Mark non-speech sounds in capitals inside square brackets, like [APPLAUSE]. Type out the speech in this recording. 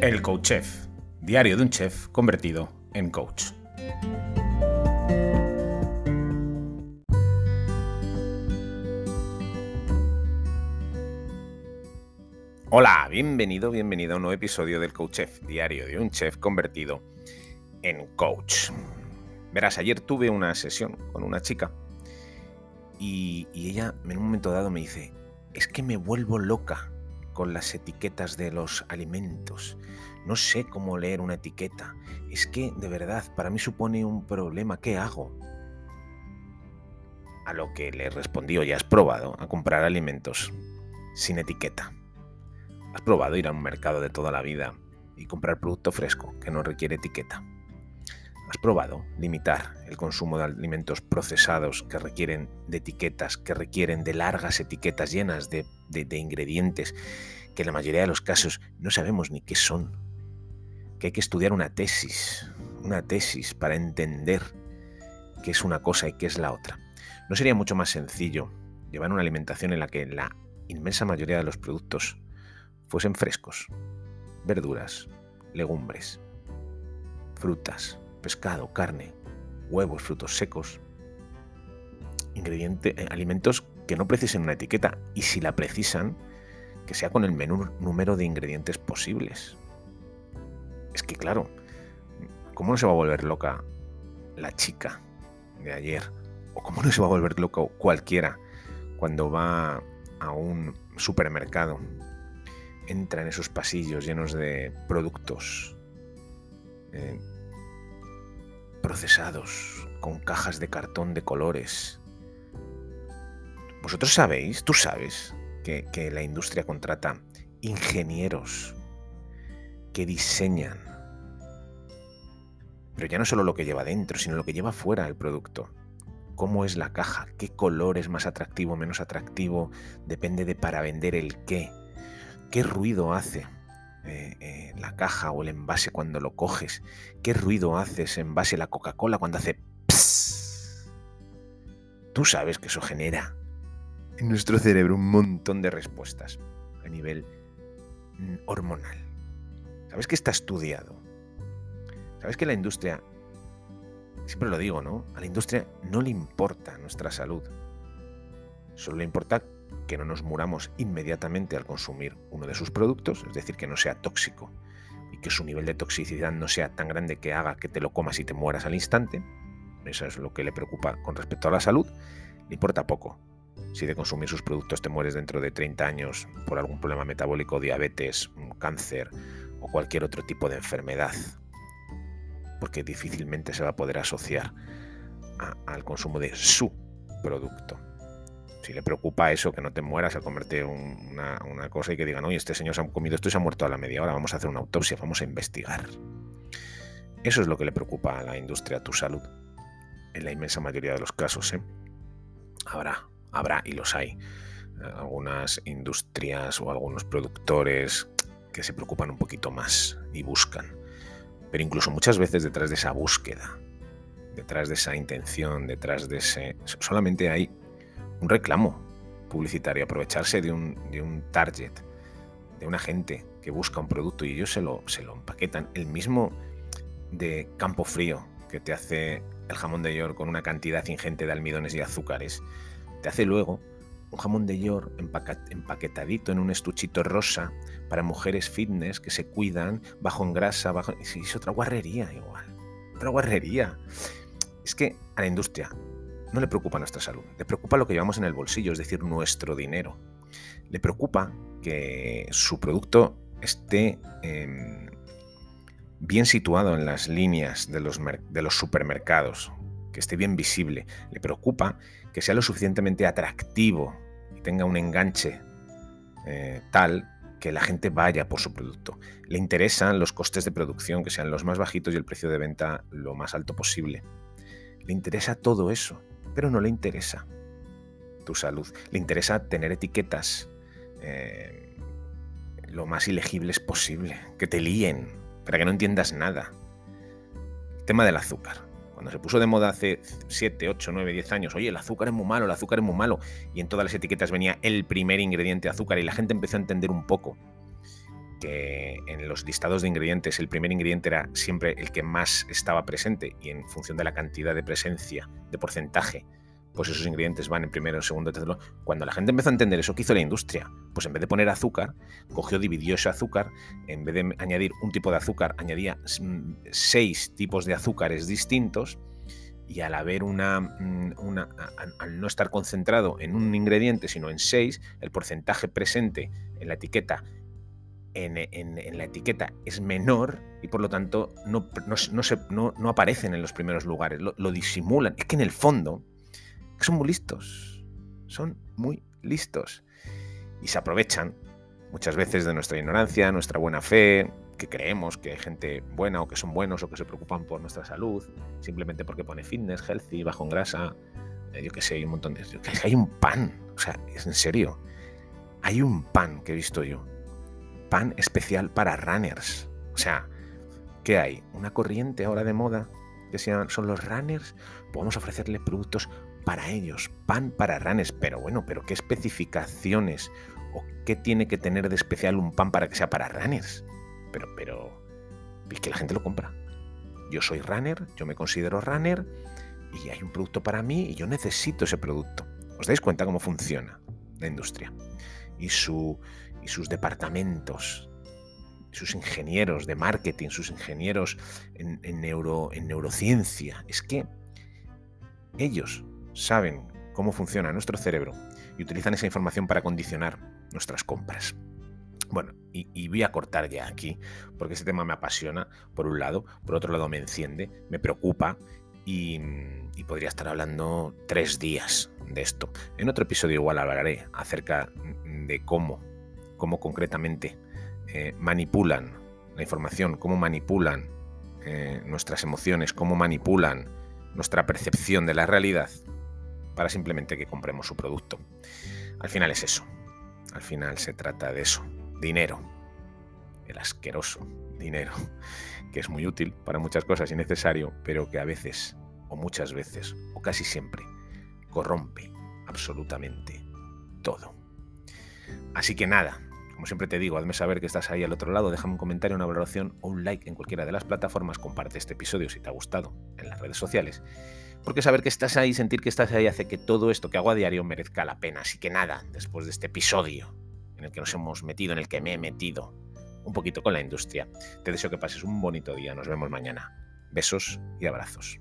El Coach Chef, diario de un chef convertido en coach. Hola, bienvenido, bienvenido a un nuevo episodio del Coach Chef, diario de un chef convertido en coach. Verás, ayer tuve una sesión con una chica y, y ella en un momento dado me dice, es que me vuelvo loca con las etiquetas de los alimentos. No sé cómo leer una etiqueta. Es que, de verdad, para mí supone un problema. ¿Qué hago? A lo que le respondí, ya has probado a comprar alimentos sin etiqueta. ¿Has probado ir a un mercado de toda la vida y comprar producto fresco que no requiere etiqueta? ¿Has probado limitar el consumo de alimentos procesados que requieren de etiquetas, que requieren de largas etiquetas llenas de, ingredientes que en la mayoría de los casos no sabemos ni qué son? Que hay que estudiar una tesis, una tesis para entender qué es una cosa y qué es la otra. ¿No sería mucho más sencillo llevar una alimentación en la que la inmensa mayoría de los productos fuesen frescos, verduras, legumbres, frutas, pescado, carne, huevos, frutos secos, ingredientes, eh, alimentos que no precisen una etiqueta y si la precisan, que sea con el menor número de ingredientes posibles. Es que claro, ¿cómo no se va a volver loca la chica de ayer? ¿O cómo no se va a volver loco cualquiera cuando va a un supermercado? Entra en esos pasillos llenos de productos, eh, procesados, con cajas de cartón de colores. Vosotros sabéis, tú sabes, que, la industria contrata ingenieros que diseñan, pero ya no solo lo que lleva dentro, sino lo que lleva fuera el producto. Cómo es la caja, qué color es más atractivo, menos atractivo, depende de para vender el qué, qué ruido hace eh, eh, la caja o el envase cuando lo coges? ¿Qué ruido hace ese envase la Coca-Cola cuando hace pss? Tú sabes que eso genera en nuestro cerebro un montón de respuestas a nivel mm, hormonal. ¿Sabes que está estudiado? ¿Sabes que la industria, siempre lo digo, ¿no? A la industria no le importa nuestra salud. Solo le importa que no nos muramos inmediatamente al consumir uno de sus productos, es decir, que no sea tóxico y que su nivel de toxicidad no sea tan grande que haga que te lo comas y te mueras al instante. Eso es lo que le preocupa con respecto a la salud. Le importa poco. Si de consumir sus productos te mueres dentro de 30 años por algún problema metabólico, diabetes, cáncer o cualquier otro tipo de enfermedad, porque difícilmente se va a poder asociar al consumo de su producto si le preocupa eso, que no te mueras al comerte una, cosa y que digan, oye, este señor se ha comido esto y se ha muerto a la media hora, vamos a hacer una autopsia, vamos a investigar. Eso es lo que le preocupa a la industria, tu salud. En la inmensa mayoría de los casos, ¿eh? Habrá, habrá y los hay. Algunas industrias o algunos productores que se preocupan un poquito más y buscan. Pero incluso muchas veces detrás de esa búsqueda, detrás de esa intención, detrás de ese... Solamente hay un reclamo publicitario, aprovecharse de un, de un target, de una gente que busca un producto y ellos se lo, se lo empaquetan. El mismo de Campo Frío, que te hace el jamón de york con una cantidad ingente de almidones y azúcares, te hace luego un jamón de york empaquetadito en un estuchito rosa para mujeres fitness que se cuidan, bajo en grasa, bajo... Es otra guarrería igual. Otra guarrería. Es que a la industria no le preocupa nuestra salud, le preocupa lo que llevamos en el bolsillo, es decir, nuestro dinero. Le preocupa que su producto esté em, bien situado en las líneas de los, de los supermercados, que esté bien visible. Le preocupa que sea lo suficientemente atractivo y tenga un enganche eh, tal que la gente vaya por su producto. Le interesan los costes de producción, que sean los más bajitos y el precio de venta lo más alto posible. Le interesa todo eso pero no le interesa tu salud. Le interesa tener etiquetas eh, lo más ilegibles posible, que te líen, para que no entiendas nada. tema del azúcar. Cuando se puso de moda hace 7, 8, 9, 10 años, oye, el azúcar es muy malo, el azúcar es muy malo, y en todas las etiquetas venía el primer ingrediente azúcar y la gente empezó a entender un poco que en los listados de ingredientes el primer ingrediente era siempre el que más estaba presente y en función de la cantidad de presencia, de porcentaje, pues esos ingredientes van en primero, segundo, tercero. Cuando la gente empezó a entender eso, ¿qué hizo la industria? Pues en vez de poner azúcar, cogió, dividió ese azúcar, en vez de añadir un tipo de azúcar, añadía seis tipos de azúcares distintos y al haber una, mm, una, al no estar concentrado en un ingrediente sino en seis, el porcentaje presente en la etiqueta en, la etiqueta es menor y por lo tanto no, no, se, no, aparecen en los primeros lugares, lo, lo, disimulan. Es que en el fondo son muy listos, son muy listos. Y se aprovechan muchas veces de nuestra ignorancia, nuestra buena fe, que creemos que hay gente buena o que son buenos o que se preocupan por nuestra salud, simplemente porque pone fitness, healthy, bajo en grasa, eh, yo que sé, hay un montón de... Hay un pan, o sea, es en serio, hay un pan que he visto yo, pan especial para runners, o sea, ¿qué hay? ¿Una corriente ahora de moda que sean, son los runners? Podemos ofrecerle productos para ellos, pan para runners, pero bueno, pero ¿qué especificaciones o qué tiene que tener de especial un pan para que sea para runners? pero, pero, es que la gente lo compra. Yo soy runner, yo me considero runner y hay un producto para mí y yo necesito ese producto. ¿Os dais cuenta cómo funciona la industria? Y, su, sus departamentos, sus ingenieros de marketing, sus ingenieros en, neuro, en neurociencia. Es que ellos saben cómo funciona nuestro cerebro y utilizan esa información para condicionar nuestras compras. Bueno, y, voy a cortar ya aquí, porque ese tema me apasiona, por un lado, por otro lado me enciende, me preocupa y, podría estar hablando tres días de esto. En otro episodio igual hablaré acerca de cómo, cómo concretamente eh, manipulan la información, cómo manipulan eh, nuestras emociones, cómo manipulan nuestra percepción de la realidad para simplemente que compremos su producto. Al final es eso, al final se trata de eso, dinero, el asqueroso dinero, [LAUGHS] que es muy útil para muchas cosas y necesario, pero que a veces, o muchas veces, o casi siempre, corrompe absolutamente todo. Así que nada, como siempre te digo, hazme saber que estás ahí al otro lado, déjame un comentario, una valoración o un like en cualquiera de las plataformas, comparte este episodio si te ha gustado en las redes sociales, porque saber que estás ahí, sentir que estás ahí hace que todo esto que hago a diario merezca la pena. Así que nada, después de este episodio en el que nos hemos metido, en el que me he metido un poquito con la industria. Te deseo que pases un bonito día. Nos vemos mañana. Besos y abrazos.